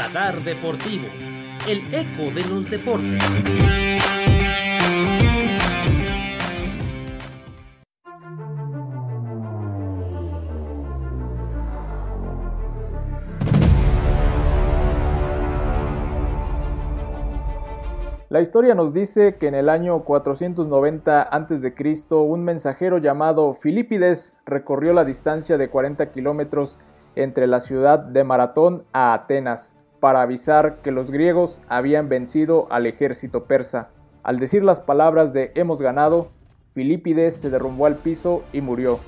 Radar Deportivo, el eco de los deportes. La historia nos dice que en el año 490 a.C. un mensajero llamado Filipides recorrió la distancia de 40 kilómetros entre la ciudad de Maratón a Atenas para avisar que los griegos habían vencido al ejército persa. Al decir las palabras de hemos ganado, Filipides se derrumbó al piso y murió.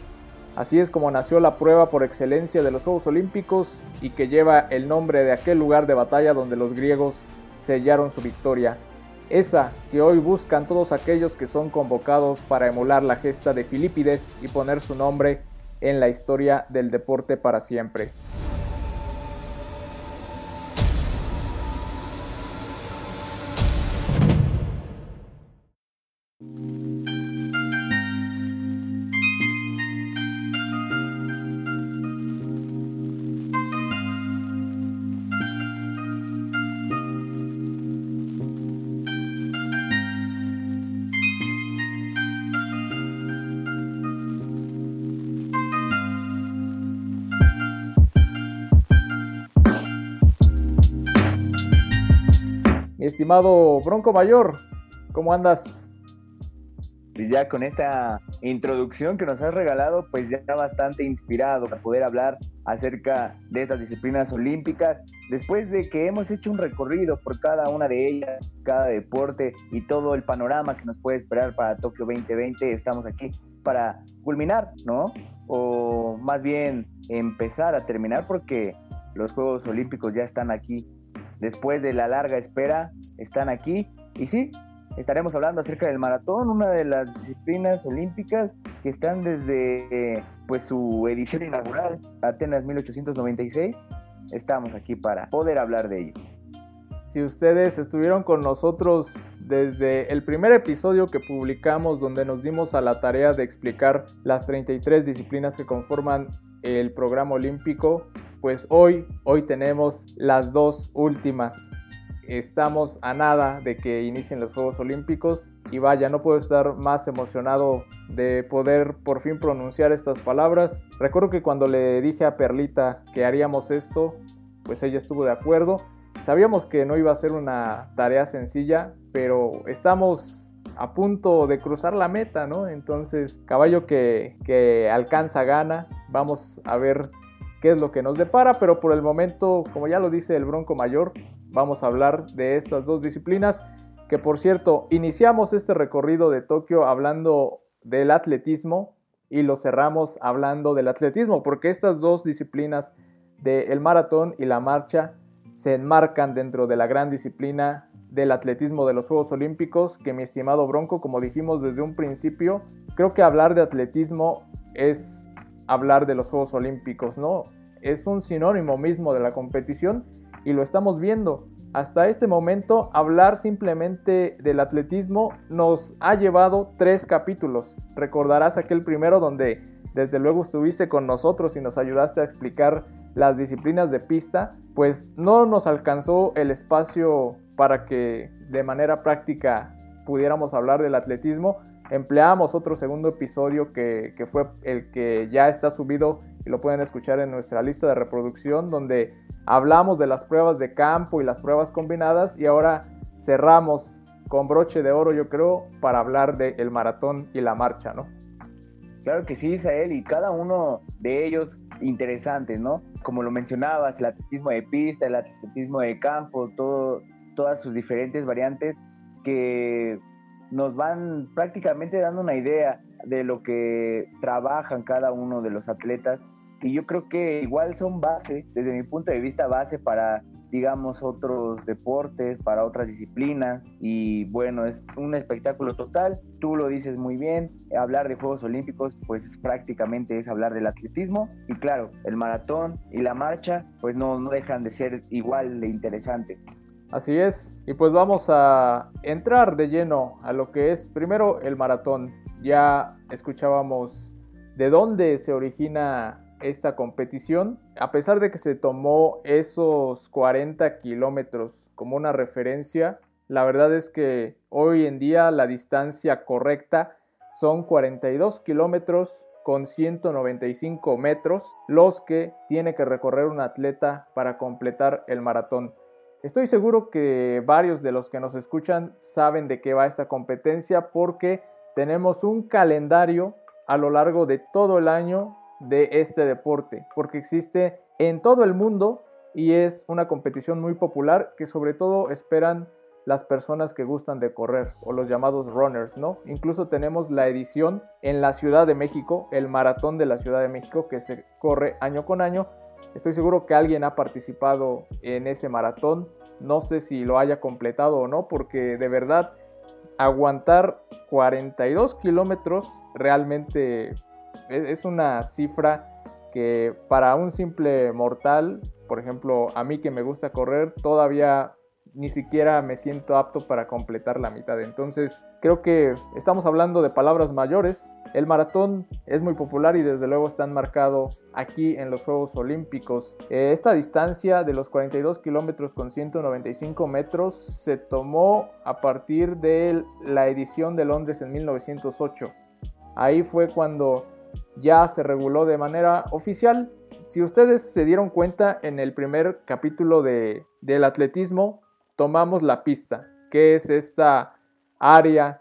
Así es como nació la prueba por excelencia de los Juegos Olímpicos y que lleva el nombre de aquel lugar de batalla donde los griegos sellaron su victoria esa que hoy buscan todos aquellos que son convocados para emular la gesta de Filipides y poner su nombre en la historia del deporte para siempre. Estimado Bronco Mayor, ¿cómo andas? Y ya con esta introducción que nos has regalado, pues ya bastante inspirado para poder hablar acerca de estas disciplinas olímpicas, después de que hemos hecho un recorrido por cada una de ellas, cada deporte y todo el panorama que nos puede esperar para Tokio 2020, estamos aquí para culminar, ¿no? O más bien empezar a terminar porque los Juegos Olímpicos ya están aquí. Después de la larga espera, están aquí. Y sí, estaremos hablando acerca del maratón, una de las disciplinas olímpicas que están desde pues su edición inaugural, Atenas 1896. Estamos aquí para poder hablar de ello. Si ustedes estuvieron con nosotros desde el primer episodio que publicamos donde nos dimos a la tarea de explicar las 33 disciplinas que conforman el programa olímpico, pues hoy, hoy tenemos las dos últimas Estamos a nada de que inicien los Juegos Olímpicos y vaya, no puedo estar más emocionado de poder por fin pronunciar estas palabras. Recuerdo que cuando le dije a Perlita que haríamos esto, pues ella estuvo de acuerdo. Sabíamos que no iba a ser una tarea sencilla, pero estamos a punto de cruzar la meta, ¿no? Entonces, caballo que, que alcanza gana. Vamos a ver qué es lo que nos depara, pero por el momento, como ya lo dice el Bronco Mayor, vamos a hablar de estas dos disciplinas, que por cierto, iniciamos este recorrido de Tokio hablando del atletismo y lo cerramos hablando del atletismo, porque estas dos disciplinas del maratón y la marcha se enmarcan dentro de la gran disciplina del atletismo de los Juegos Olímpicos, que mi estimado Bronco, como dijimos desde un principio, creo que hablar de atletismo es hablar de los Juegos Olímpicos, ¿no? Es un sinónimo mismo de la competición y lo estamos viendo. Hasta este momento, hablar simplemente del atletismo nos ha llevado tres capítulos. Recordarás aquel primero donde desde luego estuviste con nosotros y nos ayudaste a explicar las disciplinas de pista, pues no nos alcanzó el espacio para que de manera práctica pudiéramos hablar del atletismo. Empleamos otro segundo episodio que, que fue el que ya está subido y lo pueden escuchar en nuestra lista de reproducción, donde hablamos de las pruebas de campo y las pruebas combinadas y ahora cerramos con broche de oro, yo creo, para hablar del maratón y la marcha, ¿no? Claro que sí, Isael, y cada uno de ellos interesantes, ¿no? Como lo mencionabas, el atletismo de pista, el atletismo de campo, todo, todas sus diferentes variantes que nos van prácticamente dando una idea de lo que trabajan cada uno de los atletas y yo creo que igual son base, desde mi punto de vista, base para, digamos, otros deportes, para otras disciplinas. Y bueno, es un espectáculo total. Tú lo dices muy bien. Hablar de Juegos Olímpicos, pues prácticamente es hablar del atletismo. Y claro, el maratón y la marcha, pues no, no dejan de ser igual de interesantes. Así es. Y pues vamos a entrar de lleno a lo que es primero el maratón. Ya escuchábamos de dónde se origina esta competición. A pesar de que se tomó esos 40 kilómetros como una referencia, la verdad es que hoy en día la distancia correcta son 42 kilómetros con 195 metros los que tiene que recorrer un atleta para completar el maratón. Estoy seguro que varios de los que nos escuchan saben de qué va esta competencia porque tenemos un calendario a lo largo de todo el año de este deporte, porque existe en todo el mundo y es una competición muy popular que sobre todo esperan las personas que gustan de correr o los llamados runners, ¿no? Incluso tenemos la edición en la Ciudad de México, el maratón de la Ciudad de México que se corre año con año. Estoy seguro que alguien ha participado en ese maratón. No sé si lo haya completado o no, porque de verdad aguantar 42 kilómetros realmente e-, es una cifra que para un simple mortal, por ejemplo, a mí que me gusta correr, todavía ni siquiera me siento apto para completar la mitad. Entonces, creo que estamos hablando de palabras mayores. El maratón es muy popular y desde luego está marcado aquí en los Juegos Olímpicos. Eh, esta distancia de los 42 kilómetros con 195 metros se tomó a partir de la edición de Londres en 1908. Ahí fue cuando ya se reguló de manera oficial. Si ustedes se dieron cuenta en el primer capítulo de, del atletismo, tomamos la pista, que es esta área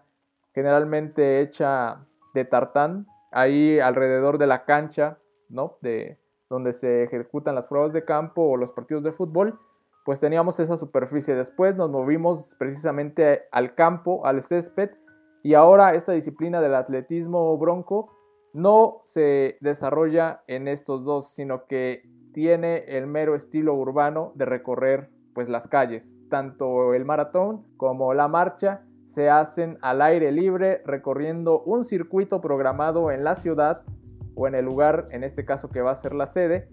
generalmente hecha de tartán, ahí alrededor de la cancha, ¿no? De donde se ejecutan las pruebas de campo o los partidos de fútbol, pues teníamos esa superficie. Después nos movimos precisamente al campo, al césped, y ahora esta disciplina del atletismo bronco no se desarrolla en estos dos, sino que tiene el mero estilo urbano de recorrer pues las calles. Tanto el maratón como la marcha se hacen al aire libre recorriendo un circuito programado en la ciudad o en el lugar, en este caso que va a ser la sede,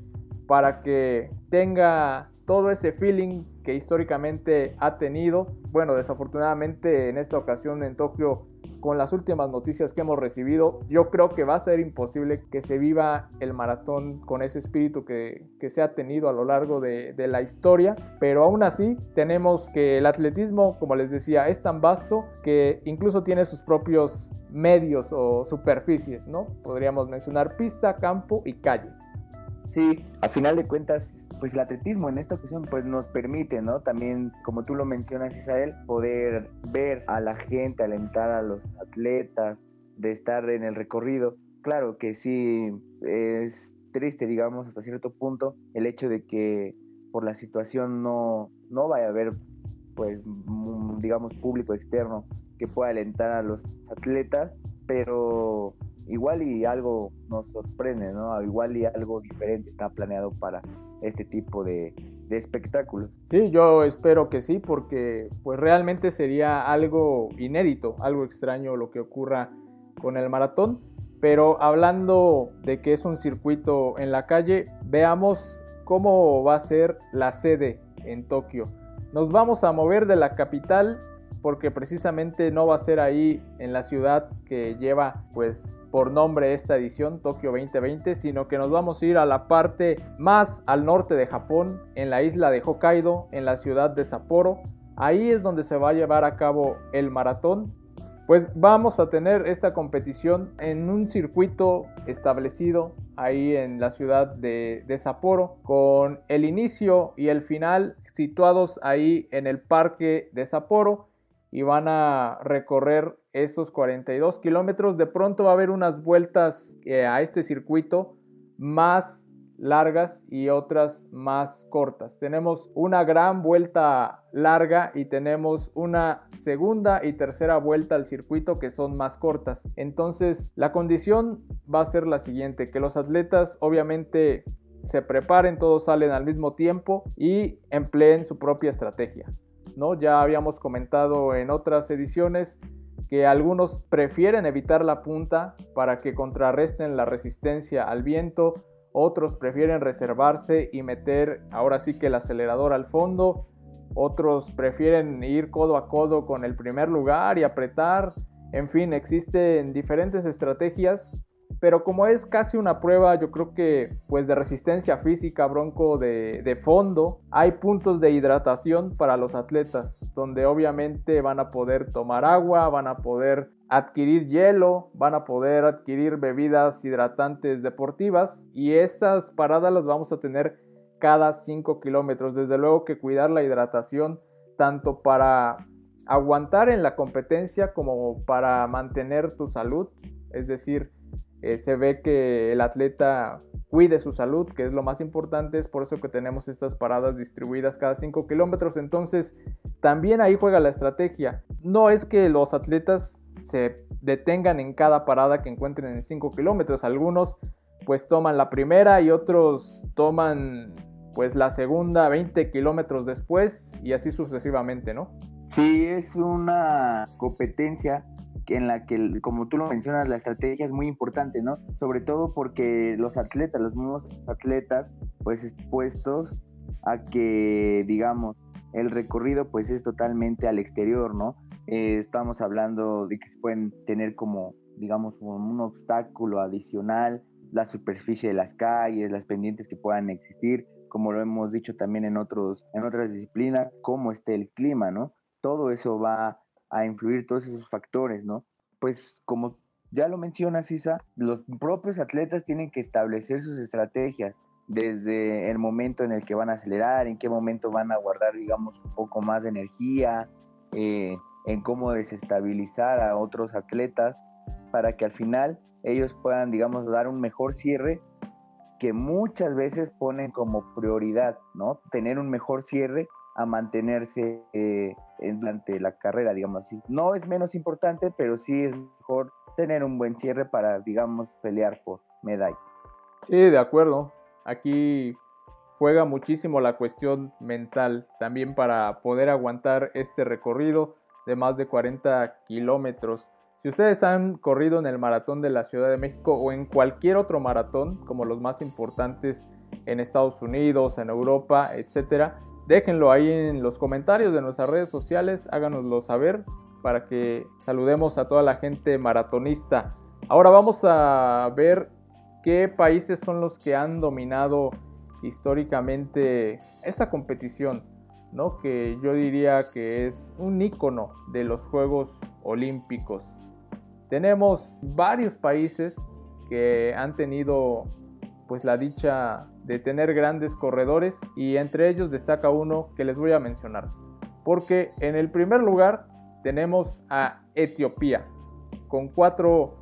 para que tenga todo ese feeling que históricamente ha tenido. Bueno, desafortunadamente en esta ocasión en Tokio con las últimas noticias que hemos recibido, yo creo que va a ser imposible que se viva el maratón con ese espíritu que, se ha tenido a lo largo de, de, la historia, pero aún así tenemos que el atletismo, como les decía, es tan vasto que incluso tiene sus propios medios o superficies, ¿no? Podríamos mencionar pista, campo y calle. Sí, a final de cuentas pues el atletismo en esta ocasión pues nos permite, ¿no? También, como tú lo mencionas, Isabel, poder ver a la gente, alentar a los atletas, de estar en el recorrido. Claro que sí es triste, digamos, hasta cierto punto, el hecho de que por la situación no, no vaya a haber, pues, digamos, público externo que pueda alentar a los atletas, pero igual y algo nos sorprende, ¿no? Igual y algo diferente está planeado para este tipo de, espectáculos. Sí, yo espero que sí, porque pues realmente sería algo inédito, algo extraño lo que ocurra con el maratón. Pero hablando de que es un circuito en la calle, veamos cómo va a ser la sede en Tokio. Nos vamos a mover de la capital porque precisamente no va a ser ahí en la ciudad que lleva pues por nombre esta edición Tokio 2020, sino que nos vamos a ir a la parte más al norte de Japón, en la isla de Hokkaido, en la ciudad de Sapporo. Ahí es donde se va a llevar a cabo el maratón. Pues vamos a tener esta competición en un circuito establecido ahí en la ciudad de, de Sapporo, con el inicio y el final situados ahí en el parque de Sapporo y van a recorrer estos 42 kilómetros. De pronto va a haber unas vueltas eh, a este circuito más largas y otras más cortas. Tenemos una gran vuelta larga y tenemos una segunda y tercera vuelta al circuito que son más cortas. Entonces la condición va a ser la siguiente, que los atletas obviamente se preparen, todos salen al mismo tiempo y empleen su propia estrategia. Ya habíamos comentado en otras ediciones que algunos prefieren evitar la punta para que contrarresten la resistencia al viento, otros prefieren reservarse y meter ahora sí que el acelerador al fondo, otros prefieren ir codo a codo con el primer lugar y apretar, en fin, existen diferentes estrategias pero como es casi una prueba, yo creo que pues de resistencia física, bronco de, de, fondo, hay puntos de hidratación para los atletas, donde obviamente van a poder tomar agua, van a poder adquirir hielo, van a poder adquirir bebidas hidratantes deportivas y esas paradas las vamos a tener cada 5 kilómetros. Desde luego que cuidar la hidratación tanto para aguantar en la competencia como para mantener tu salud, es decir, eh, se ve que el atleta cuide su salud, que es lo más importante, es por eso que tenemos estas paradas distribuidas cada 5 kilómetros, entonces también ahí juega la estrategia. No es que los atletas se detengan en cada parada que encuentren en 5 kilómetros, algunos pues toman la primera y otros toman pues la segunda 20 kilómetros después y así sucesivamente, ¿no? Sí, es una competencia en la que, como tú lo mencionas, la estrategia es muy importante, ¿no? Sobre todo porque los atletas, los mismos atletas, pues expuestos a que, digamos, el recorrido pues es totalmente al exterior, ¿no? Eh, estamos hablando de que se pueden tener como, digamos, un obstáculo adicional, la superficie de las calles, las pendientes que puedan existir, como lo hemos dicho también en, otros, en otras disciplinas, cómo esté el clima, ¿no? Todo eso va a influir todos esos factores, ¿no? Pues como ya lo mencionas, Isa, los propios atletas tienen que establecer sus estrategias desde el momento en el que van a acelerar, en qué momento van a guardar, digamos, un poco más de energía, eh, en cómo desestabilizar a otros atletas para que al final ellos puedan, digamos, dar un mejor cierre que muchas veces ponen como prioridad, ¿no? Tener un mejor cierre a mantenerse eh, durante la carrera, digamos así. No es menos importante, pero sí es mejor tener un buen cierre para, digamos, pelear por medalla. Sí, de acuerdo. Aquí juega muchísimo la cuestión mental también para poder aguantar este recorrido de más de 40 kilómetros. Si ustedes han corrido en el maratón de la Ciudad de México o en cualquier otro maratón, como los más importantes en Estados Unidos, en Europa, etcétera, Déjenlo ahí en los comentarios de nuestras redes sociales, háganoslo saber para que saludemos a toda la gente maratonista. Ahora vamos a ver qué países son los que han dominado históricamente esta competición, ¿no? Que yo diría que es un icono de los Juegos Olímpicos. Tenemos varios países que han tenido pues la dicha de tener grandes corredores y entre ellos destaca uno que les voy a mencionar. Porque en el primer lugar tenemos a Etiopía con cuatro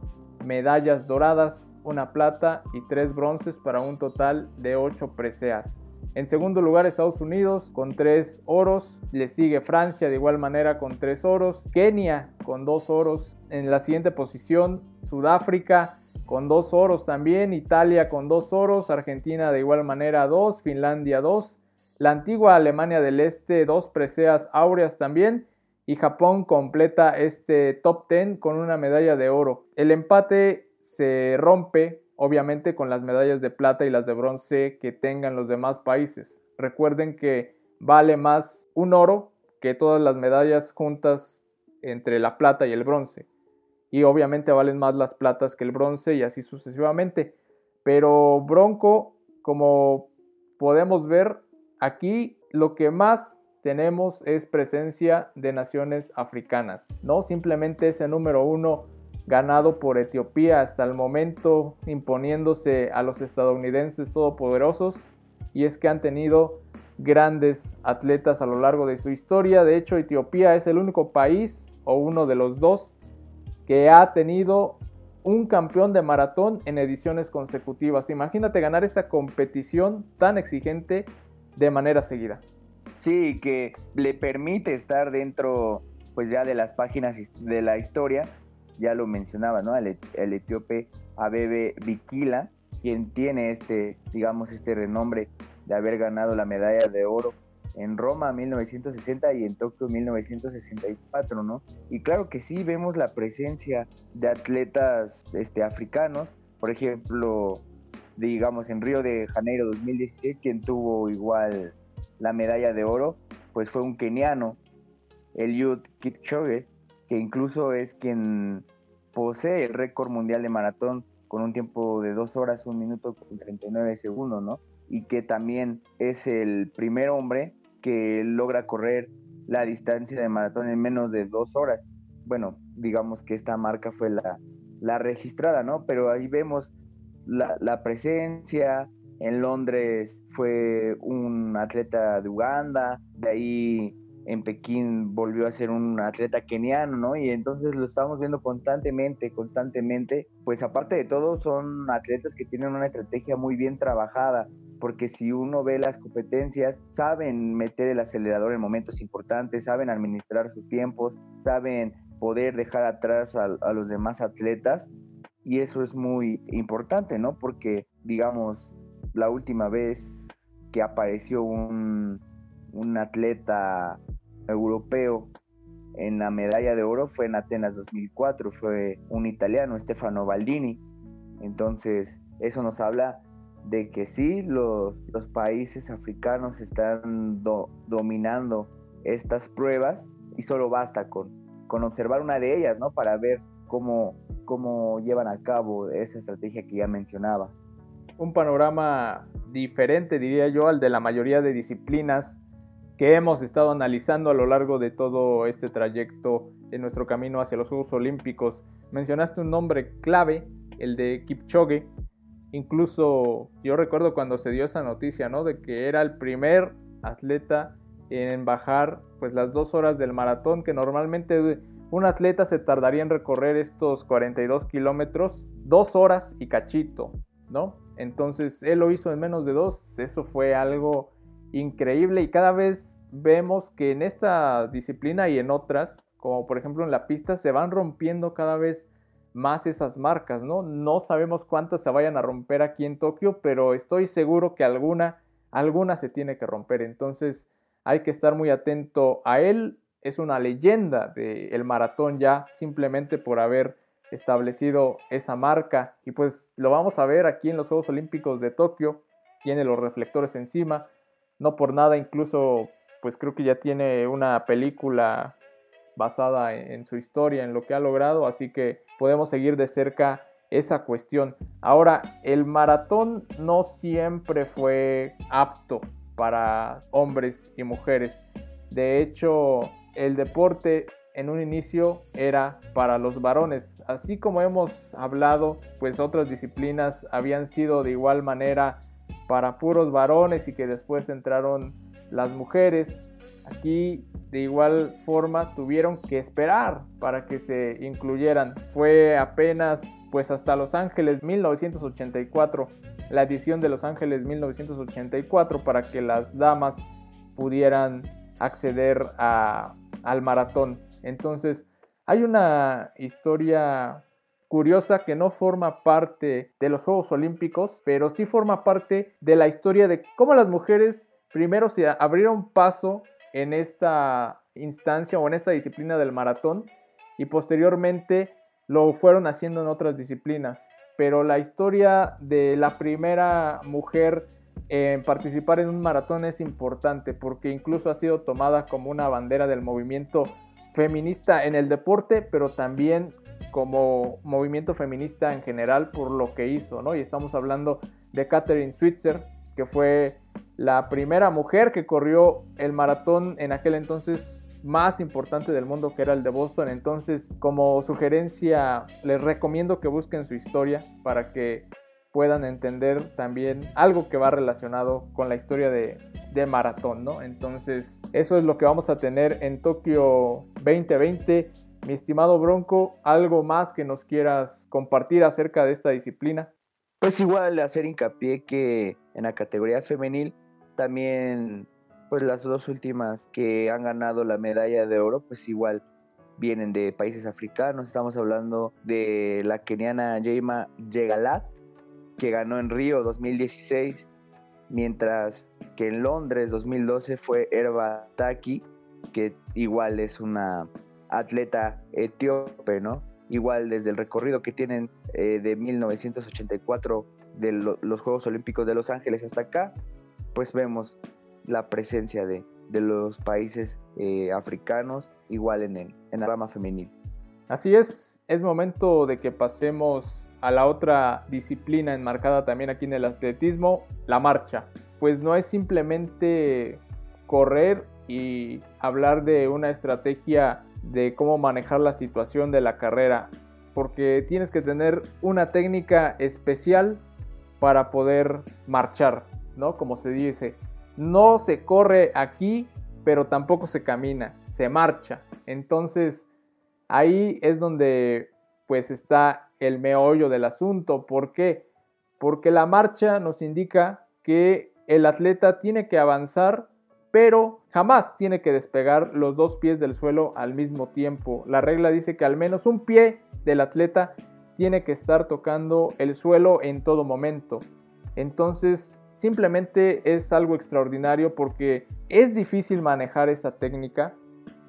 medallas doradas, una plata y tres bronces para un total de ocho preseas. En segundo lugar Estados Unidos con tres oros, le sigue Francia de igual manera con tres oros, Kenia con dos oros, en la siguiente posición Sudáfrica con dos oros también, Italia con dos oros, Argentina de igual manera dos, Finlandia dos, la antigua Alemania del Este dos preseas áureas también y Japón completa este top 10 con una medalla de oro. El empate se rompe obviamente con las medallas de plata y las de bronce que tengan los demás países. Recuerden que vale más un oro que todas las medallas juntas entre la plata y el bronce y obviamente valen más las platas que el bronce y así sucesivamente. Pero Bronco, como podemos ver aquí, lo que más tenemos es presencia de naciones africanas, no simplemente ese número uno ganado por Etiopía hasta el momento imponiéndose a los estadounidenses todopoderosos y es que han tenido grandes atletas a lo largo de su historia. De hecho, Etiopía es el único país o uno de los dos que ha tenido un campeón de maratón en ediciones consecutivas. Imagínate ganar esta competición tan exigente de manera seguida. Sí, que le permite estar dentro pues ya de las páginas de la historia, ya lo mencionaba, ¿no? El, el etíope Abebe Bikila, quien tiene este, digamos, este renombre de haber ganado la medalla de oro en Roma 1960 y en Tokio 1964, ¿no? Y claro que sí vemos la presencia de atletas este, africanos, por ejemplo, digamos en Río de Janeiro 2016, quien tuvo igual la medalla de oro, pues fue un keniano, Eliud Kipchoge, que incluso es quien posee el récord mundial de maratón con un tiempo de 2 horas, 1 minuto con 39 segundos, ¿no? Y que también es el primer hombre que logra correr la distancia de maratón en menos de 2 horas. Bueno, digamos que esta marca fue la, la registrada, ¿no? Pero ahí vemos la, la presencia, en Londres fue un atleta de Uganda, de ahí en Pekín volvió a ser un atleta keniano, ¿no? Y entonces lo estamos viendo constantemente, constantemente. Pues aparte de todo, son atletas que tienen una estrategia muy bien trabajada, porque si uno ve las competencias, saben meter el acelerador en momentos importantes, saben administrar sus tiempos, saben poder dejar atrás a, los demás atletas. Y eso es muy importante, ¿no? Porque, digamos, la última vez que apareció un, un atleta europeo en la medalla de oro fue en Atenas 2004, fue un italiano, Stefano Baldini. Entonces, eso nos habla de que sí, los, los países africanos están dominando estas pruebas y solo basta con, con observar una de ellas, ¿no? Para ver cómo, cómo llevan a cabo esa estrategia que ya mencionaba un panorama diferente, diría yo, al de la mayoría de disciplinas que hemos estado analizando a lo largo de todo este trayecto en nuestro camino hacia los Juegos Olímpicos. Mencionaste un nombre clave, el de Kipchoge. Incluso yo recuerdo cuando se dio esa noticia, ¿no? De que era el primer atleta en bajar pues las dos horas del maratón, que normalmente un atleta se tardaría en recorrer estos 42 kilómetros, dos horas y cachito, ¿no? Entonces él lo hizo en menos de dos. Eso fue algo increíble y cada vez vemos que en esta disciplina y en otras, como por ejemplo en la pista, se van rompiendo cada vez más esas marcas, ¿no? No sabemos cuántas se vayan a romper aquí en Tokio, pero estoy seguro que alguna, alguna se tiene que romper. Entonces hay que estar muy atento a él. Es una leyenda del maratón ya, simplemente por haber establecido esa marca y pues lo vamos a ver aquí en los Juegos Olímpicos de Tokio, tiene los reflectores encima, no por nada incluso pues creo que ya tiene una película basada en, su historia, en lo que ha logrado, así que podemos seguir de cerca esa cuestión. Ahora, el maratón no siempre fue apto para hombres y mujeres. De hecho, el deporte en un inicio era para los varones. Así como hemos hablado, pues otras disciplinas habían sido de igual manera para puros varones y que después entraron las mujeres. Aquí de igual forma tuvieron que esperar para que se incluyeran. Fue apenas pues hasta Los Ángeles 1984, la edición de Los Ángeles 1984 para que las damas pudieran acceder al maratón. Entonces, hay una historia curiosa que no forma parte de los Juegos Olímpicos, pero sí forma parte de la historia de cómo las mujeres primero se abrieron paso en esta instancia o en esta disciplina del maratón y posteriormente lo fueron haciendo en otras disciplinas. Pero la historia de la primera mujer en participar en un maratón es importante porque incluso ha sido tomada como una bandera del movimiento feminista en el deporte, pero también como movimiento feminista en general por lo que hizo, ¿no? Y estamos hablando de Catherine Switzer, que fue la primera mujer que corrió el maratón en aquel entonces más importante del mundo que era el de Boston. Entonces, como sugerencia, les recomiendo que busquen su historia para que puedan entender también algo que va relacionado con la historia de, de maratón, ¿no? Entonces, eso es lo que vamos a tener en Tokio 2020. Mi estimado Bronco, ¿algo más que nos quieras compartir acerca de esta disciplina? Pues igual hacer hincapié que en la categoría femenil también pues las dos últimas que han ganado la medalla de oro pues igual vienen de países africanos. Estamos hablando de la keniana Jaima Yegalat que ganó en Río 2016 mientras que en Londres 2012 fue Erba Taki, que igual es una atleta etíope, ¿no? Igual desde el recorrido que tienen eh, de 1984 de los Juegos Olímpicos de Los Ángeles hasta acá, pues vemos la presencia de, los países eh, africanos igual en, el, en la rama femenil. Así es, es momento de que pasemos a la otra disciplina enmarcada también aquí en el atletismo, la marcha. Pues no es simplemente correr y hablar de una estrategia de cómo manejar la situación de la carrera, porque tienes que tener una técnica especial para poder marchar, ¿no? Como se dice, no se corre aquí, pero tampoco se camina, se marcha. Entonces, ahí es donde pues está el meollo del asunto. ¿Por qué? Porque la marcha nos indica que el atleta tiene que avanzar, pero jamás tiene que despegar los dos pies del suelo al mismo tiempo. La regla dice que al menos un pie del atleta tiene que estar tocando el suelo en todo momento. Entonces, simplemente es algo extraordinario porque es difícil manejar esa técnica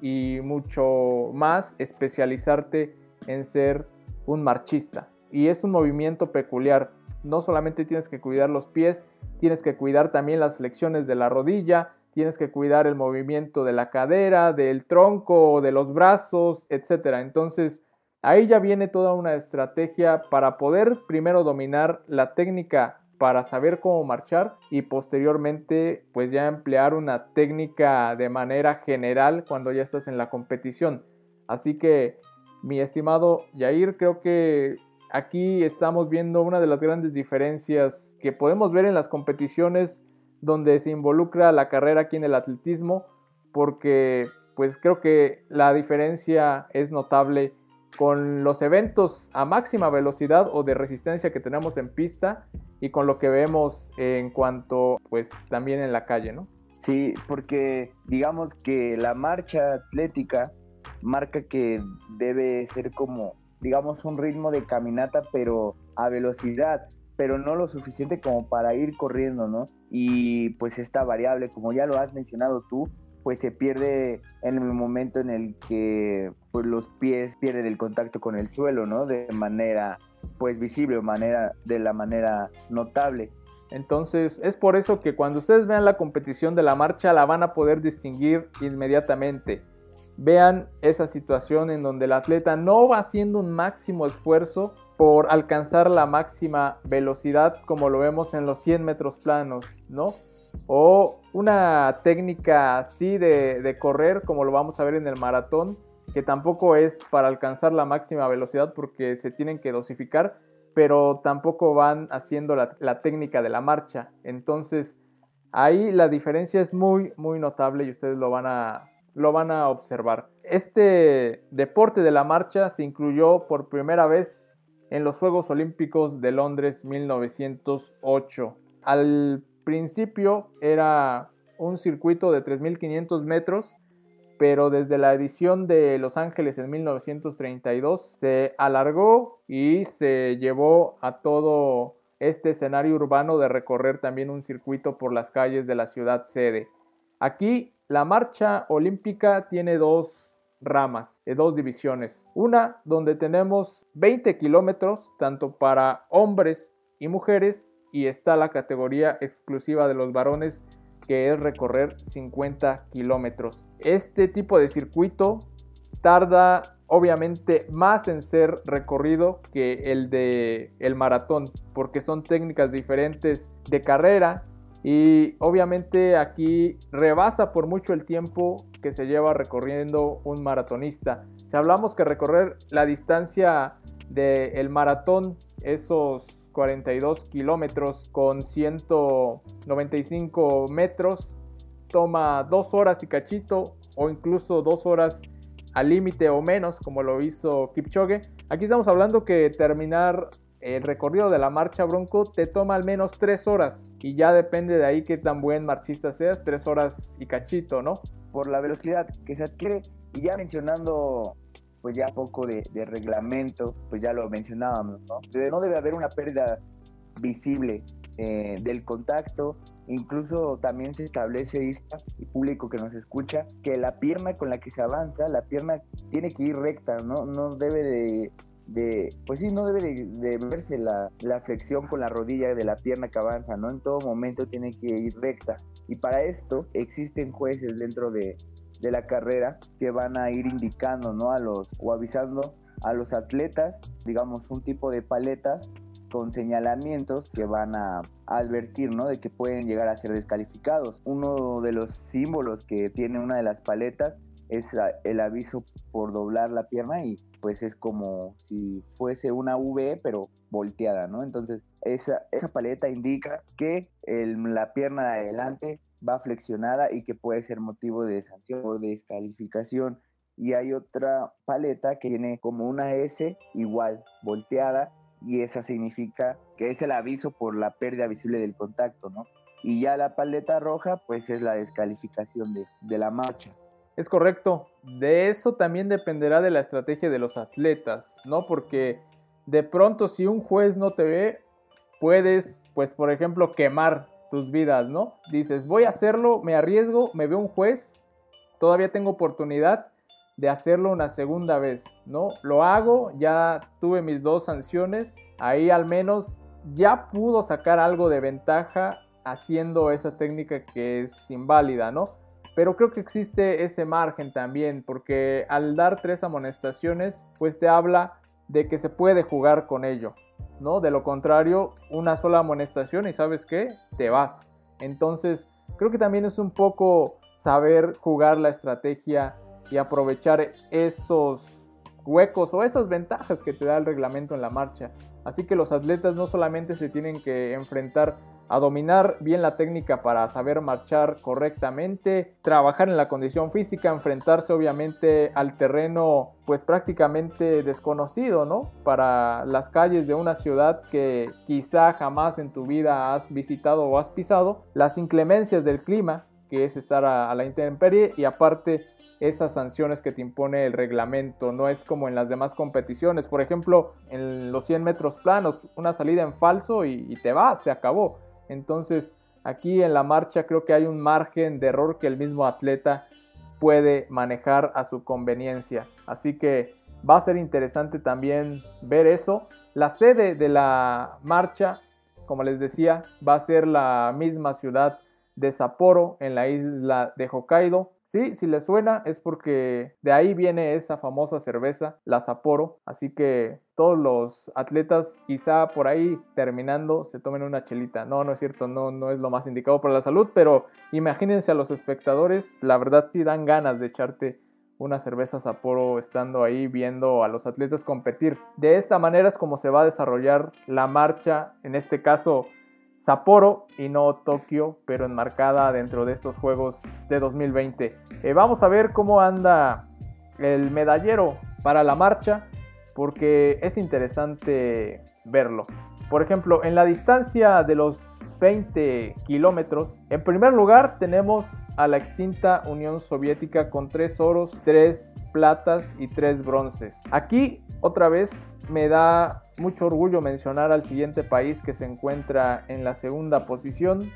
y mucho más especializarte en ser un marchista. Y es un movimiento peculiar. No solamente tienes que cuidar los pies, tienes que cuidar también las flexiones de la rodilla, tienes que cuidar el movimiento de la cadera, del tronco, de los brazos, etc. Entonces, ahí ya viene toda una estrategia para poder primero dominar la técnica para saber cómo marchar y posteriormente pues ya emplear una técnica de manera general cuando ya estás en la competición. Así que mi estimado Yair, creo que aquí estamos viendo una de las grandes diferencias que podemos ver en las competiciones donde se involucra la carrera aquí en el atletismo porque pues creo que la diferencia es notable con los eventos a máxima velocidad o de resistencia que tenemos en pista y con lo que vemos en cuanto pues también en la calle, ¿no? Sí, porque digamos que la marcha atlética marca que debe ser como digamos un ritmo de caminata pero a velocidad, pero no lo suficiente como para ir corriendo, ¿no? Y pues esta variable, como ya lo has mencionado tú, pues se pierde en el momento en el que pues, los pies pierden el contacto con el suelo, ¿no? De manera pues visible manera de la manera notable. Entonces es por eso que cuando ustedes vean la competición de la marcha la van a poder distinguir inmediatamente. Vean esa situación en donde el atleta no va haciendo un máximo esfuerzo por alcanzar la máxima velocidad como lo vemos en los 100 metros planos, ¿no? O una técnica así de, correr, como lo vamos a ver en el maratón, que tampoco es para alcanzar la máxima velocidad porque se tienen que dosificar, pero tampoco van haciendo la, la, técnica de la marcha. Entonces, ahí la diferencia es muy, muy notable y ustedes lo van a, lo van a observar. Este deporte de la marcha se incluyó por primera vez en los Juegos Olímpicos de Londres 1908. Al principio era un circuito de 3.500 metros, pero desde la edición de Los Ángeles en 1932 se alargó y se llevó a todo este escenario urbano de recorrer también un circuito por las calles de la ciudad sede. Aquí la marcha olímpica tiene dos ramas, de dos divisiones. Una donde tenemos 20 kilómetros tanto para hombres y mujeres y está la categoría exclusiva de los varones que es recorrer 50 kilómetros. Este tipo de circuito tarda obviamente más en ser recorrido que el de el maratón porque son técnicas diferentes de carrera y obviamente aquí rebasa por mucho el tiempo que se lleva recorriendo un maratonista. Si hablamos que recorrer la distancia del maratón, esos 42 kilómetros con 195 metros. Toma dos horas y cachito o incluso dos horas al límite o menos como lo hizo Kipchoge. Aquí estamos hablando que terminar el recorrido de la marcha Bronco te toma al menos tres horas y ya depende de ahí qué tan buen marchista seas, tres horas y cachito, ¿no? Por la velocidad que se adquiere y ya mencionando pues ya poco de, reglamento, pues ya lo mencionábamos, ¿no? No debe haber una pérdida visible eh, del contacto, incluso también se establece, y público que nos escucha, que la pierna con la que se avanza, la pierna tiene que ir recta, ¿no? No debe de, de pues sí, no debe de, verse la, la, flexión con la rodilla de la pierna que avanza, ¿no? En todo momento tiene que ir recta. Y para esto existen jueces dentro de, de la carrera que van a ir indicando, ¿no? A los, o avisando a los atletas, digamos, un tipo de paletas con señalamientos que van a advertir, ¿no? De que pueden llegar a ser descalificados. Uno de los símbolos que tiene una de las paletas es el aviso por doblar la pierna y pues es como si fuese una V pero volteada, ¿no? Entonces esa, esa paleta indica que la pierna de adelante va flexionada y que puede ser motivo de sanción o descalificación. Y hay otra paleta que tiene como una S igual volteada y esa significa que es el aviso por la pérdida visible del contacto, ¿no? Y ya la paleta roja pues es la descalificación de, de la marcha. Es correcto. De eso también dependerá de la estrategia de los atletas, ¿no? Porque de pronto si un juez no te ve, puedes, pues por ejemplo, quemar tus vidas, ¿no? Dices, voy a hacerlo, me arriesgo, me ve un juez, todavía tengo oportunidad de hacerlo una segunda vez, ¿no? Lo hago, ya tuve mis dos sanciones, ahí al menos ya pudo sacar algo de ventaja haciendo esa técnica que es inválida, ¿no? Pero creo que existe ese margen también, porque al dar tres amonestaciones, pues te habla de que se puede jugar con ello, ¿no? De lo contrario, una sola amonestación y sabes qué, te vas. Entonces, creo que también es un poco saber jugar la estrategia y aprovechar esos huecos o esas ventajas que te da el reglamento en la marcha. Así que los atletas no solamente se tienen que enfrentar a dominar bien la técnica para saber marchar correctamente, trabajar en la condición física, enfrentarse obviamente al terreno pues prácticamente desconocido, ¿no? Para las calles de una ciudad que quizá jamás en tu vida has visitado o has pisado, las inclemencias del clima, que es estar a, la intemperie y aparte esas sanciones que te impone el reglamento. No es como en las demás competiciones. Por ejemplo, en los 100 metros planos, una salida en falso y, te vas, se acabó. Entonces, aquí en la marcha creo que hay un margen de error que el mismo atleta puede manejar a su conveniencia. Así que va a ser interesante también ver eso. La sede de la marcha, como les decía, va a ser la misma ciudad de Sapporo en la isla de Hokkaido. Sí, si les suena es porque de ahí viene esa famosa cerveza, la Sapporo. Así que todos los atletas quizá por ahí terminando se tomen una chelita. No, no es cierto, no, no es lo más indicado para la salud, pero imagínense a los espectadores, la verdad te dan ganas de echarte una cerveza Sapporo estando ahí viendo a los atletas competir. De esta manera es como se va a desarrollar la marcha, en este caso Sapporo y no Tokio, pero enmarcada dentro de estos Juegos de 2020. Eh, vamos a ver cómo anda el medallero para la marcha, porque es interesante verlo. Por ejemplo, en la distancia de los 20 kilómetros, en primer lugar tenemos a la extinta Unión Soviética con 3 oros, 3 platas y 3 bronces. Aquí otra vez me da mucho orgullo mencionar al siguiente país que se encuentra en la segunda posición,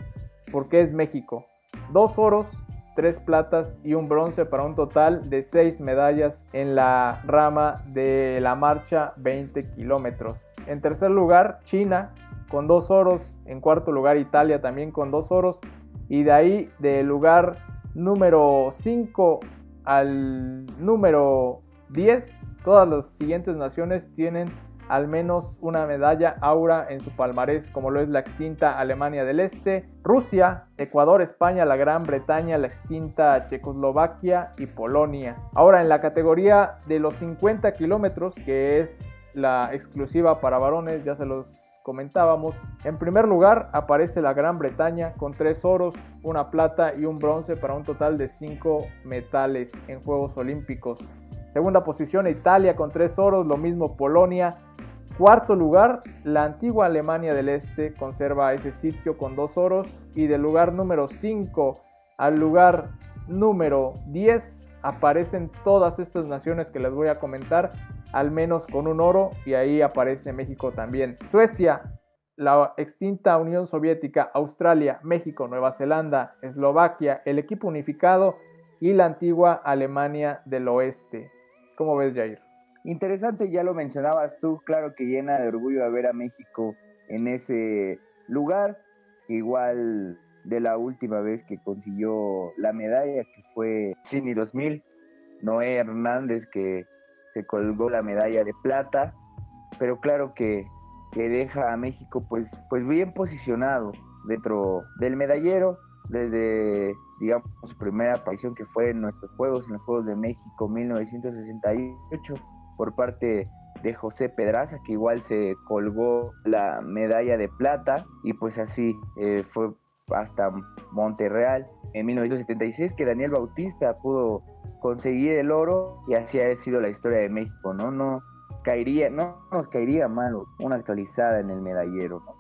porque es México. Dos oros, tres platas y un bronce para un total de seis medallas en la rama de la marcha 20 kilómetros. En tercer lugar, China con dos oros. En cuarto lugar, Italia también con dos oros. Y de ahí, del lugar número 5 al número 10, todas las siguientes naciones tienen al menos una medalla aura en su palmarés, como lo es la extinta Alemania del Este, Rusia, Ecuador, España, la Gran Bretaña, la extinta Checoslovaquia y Polonia. Ahora en la categoría de los 50 kilómetros, que es la exclusiva para varones, ya se los comentábamos. En primer lugar aparece la Gran Bretaña con tres oros, una plata y un bronce para un total de cinco metales en Juegos Olímpicos. Segunda posición Italia con tres oros, lo mismo Polonia. Cuarto lugar, la antigua Alemania del Este conserva ese sitio con dos oros. Y del lugar número 5 al lugar número 10 aparecen todas estas naciones que les voy a comentar, al menos con un oro. Y ahí aparece México también. Suecia, la extinta Unión Soviética, Australia, México, Nueva Zelanda, Eslovaquia, el equipo unificado y la antigua Alemania del Oeste. ¿Cómo ves, Jair? Interesante, ya lo mencionabas tú, claro que llena de orgullo a ver a México en ese lugar, igual de la última vez que consiguió la medalla, que fue Cini 2000, Noé Hernández, que se colgó la medalla de plata, pero claro que, que deja a México pues, pues bien posicionado dentro del medallero desde digamos su primera aparición que fue en nuestros Juegos, en los Juegos de México 1968 por parte de José Pedraza, que igual se colgó la medalla de plata y pues así eh, fue hasta Monterreal en 1976 que Daniel Bautista pudo conseguir el oro y así ha sido la historia de México, ¿no? No caería, no nos caería mal una actualizada en el medallero, ¿no?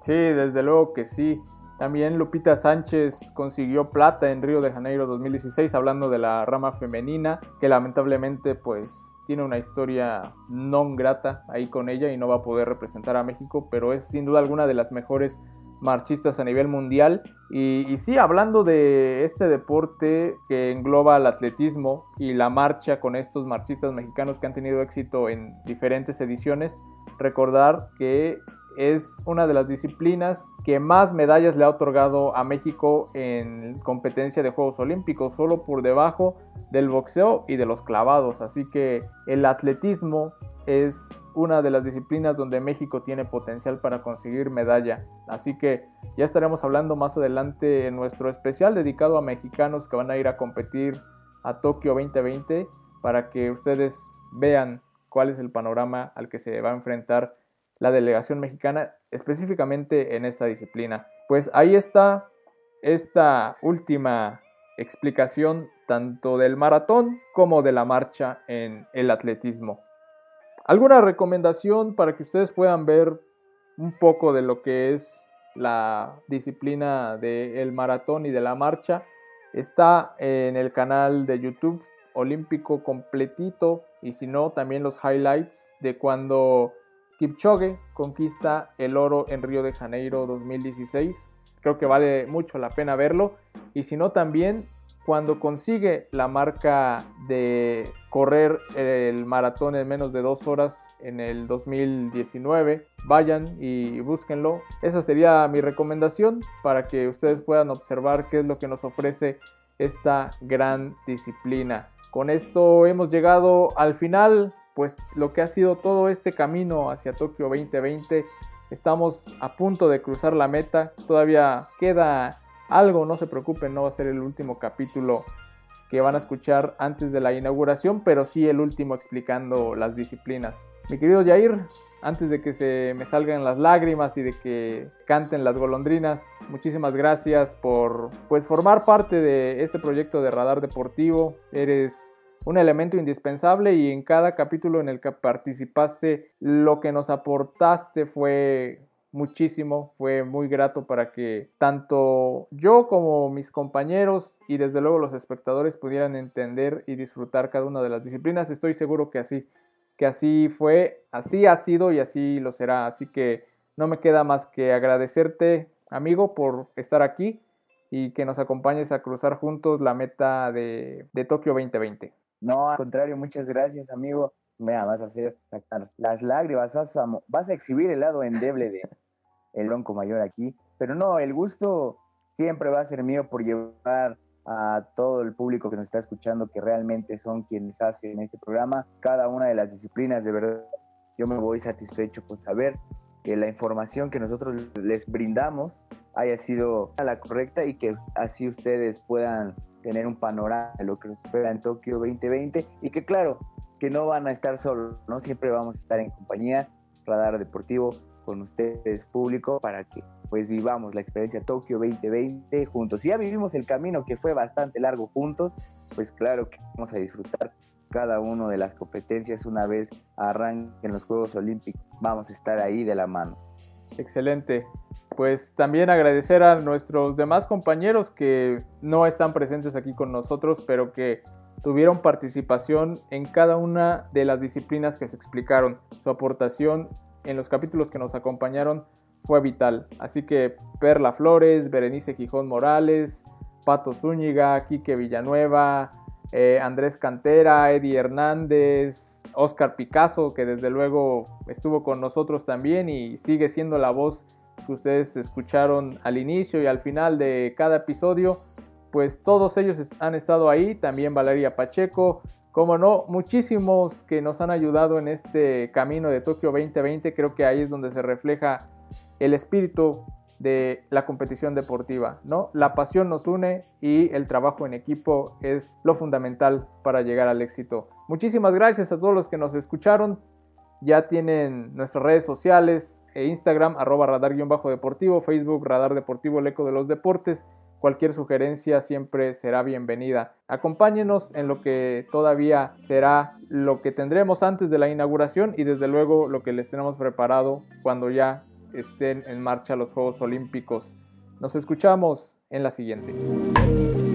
Sí, desde luego que sí. También Lupita Sánchez consiguió plata en Río de Janeiro 2016, hablando de la rama femenina, que lamentablemente pues tiene una historia no grata ahí con ella y no va a poder representar a México, pero es sin duda alguna de las mejores marchistas a nivel mundial. Y, y, sí, hablando de este deporte que engloba el atletismo y la marcha con estos marchistas mexicanos que han tenido éxito en diferentes ediciones, recordar que es una de las disciplinas que más medallas le ha otorgado a México en competencia de Juegos Olímpicos, solo por debajo del boxeo y de los clavados. Así que el atletismo es una de las disciplinas donde México tiene potencial para conseguir medalla. Así que ya estaremos hablando más adelante en nuestro especial dedicado a mexicanos que van a ir a competir a Tokio 2020 para que ustedes vean cuál es el panorama al que se va a enfrentar la delegación mexicana específicamente en esta disciplina. Pues ahí está esta última explicación tanto del maratón como de la marcha en el atletismo. ¿Alguna recomendación para que ustedes puedan ver un poco de lo que es la disciplina del maratón y de la marcha? Está en el canal de YouTube olímpico completito y si no también los highlights de cuando Kipchoge conquista el oro en Río de Janeiro 2016. Creo que vale mucho la pena verlo. Y si no, también cuando consigue la marca de correr el maratón en menos de dos horas en el 2019, vayan y búsquenlo. Esa sería mi recomendación para que ustedes puedan observar qué es lo que nos ofrece esta gran disciplina. Con esto hemos llegado al final pues lo que ha sido todo este camino hacia Tokio 2020. Estamos a punto de cruzar la meta, todavía queda algo, no se preocupen, no va a ser el último capítulo que van a escuchar antes de la inauguración, pero sí el último explicando las disciplinas. Mi querido Jair, antes de que se me salgan las lágrimas y de que canten las golondrinas, muchísimas gracias por pues formar parte de este proyecto de Radar Deportivo. Eres un elemento indispensable y en cada capítulo en el que participaste lo que nos aportaste fue muchísimo, fue muy grato para que tanto yo como mis compañeros y desde luego los espectadores pudieran entender y disfrutar cada una de las disciplinas. Estoy seguro que así, que así fue, así ha sido y así lo será. Así que no me queda más que agradecerte, amigo, por estar aquí y que nos acompañes a cruzar juntos la meta de, de Tokio 2020. No, al contrario, muchas gracias, amigo. Mira, vas a hacer las lágrimas, vas a, vas a exhibir el lado endeble de el bronco mayor aquí. Pero no, el gusto siempre va a ser mío por llevar a todo el público que nos está escuchando, que realmente son quienes hacen este programa, cada una de las disciplinas, de verdad, yo me voy satisfecho por saber que la información que nosotros les brindamos haya sido la correcta y que así ustedes puedan tener un panorama de lo que nos espera en Tokio 2020 y que claro, que no van a estar solos, ¿no? Siempre vamos a estar en compañía, Radar Deportivo, con ustedes público, para que pues vivamos la experiencia Tokio 2020 juntos. Si ya vivimos el camino que fue bastante largo juntos, pues claro que vamos a disfrutar cada una de las competencias una vez arranquen los Juegos Olímpicos. Vamos a estar ahí de la mano. Excelente pues también agradecer a nuestros demás compañeros que no están presentes aquí con nosotros, pero que tuvieron participación en cada una de las disciplinas que se explicaron. Su aportación en los capítulos que nos acompañaron fue vital. Así que Perla Flores, Berenice Gijón Morales, Pato Zúñiga, Quique Villanueva, eh, Andrés Cantera, Eddie Hernández, Oscar Picasso, que desde luego estuvo con nosotros también y sigue siendo la voz que ustedes escucharon al inicio y al final de cada episodio, pues todos ellos han estado ahí, también Valeria Pacheco, Como no, muchísimos que nos han ayudado en este camino de Tokio 2020, creo que ahí es donde se refleja el espíritu de la competición deportiva, ¿no? La pasión nos une y el trabajo en equipo es lo fundamental para llegar al éxito. Muchísimas gracias a todos los que nos escucharon. Ya tienen nuestras redes sociales, e Instagram, arroba radar-deportivo, Facebook, Radar Deportivo, el eco de los deportes. Cualquier sugerencia siempre será bienvenida. Acompáñenos en lo que todavía será lo que tendremos antes de la inauguración y desde luego lo que les tenemos preparado cuando ya estén en marcha los Juegos Olímpicos. Nos escuchamos en la siguiente.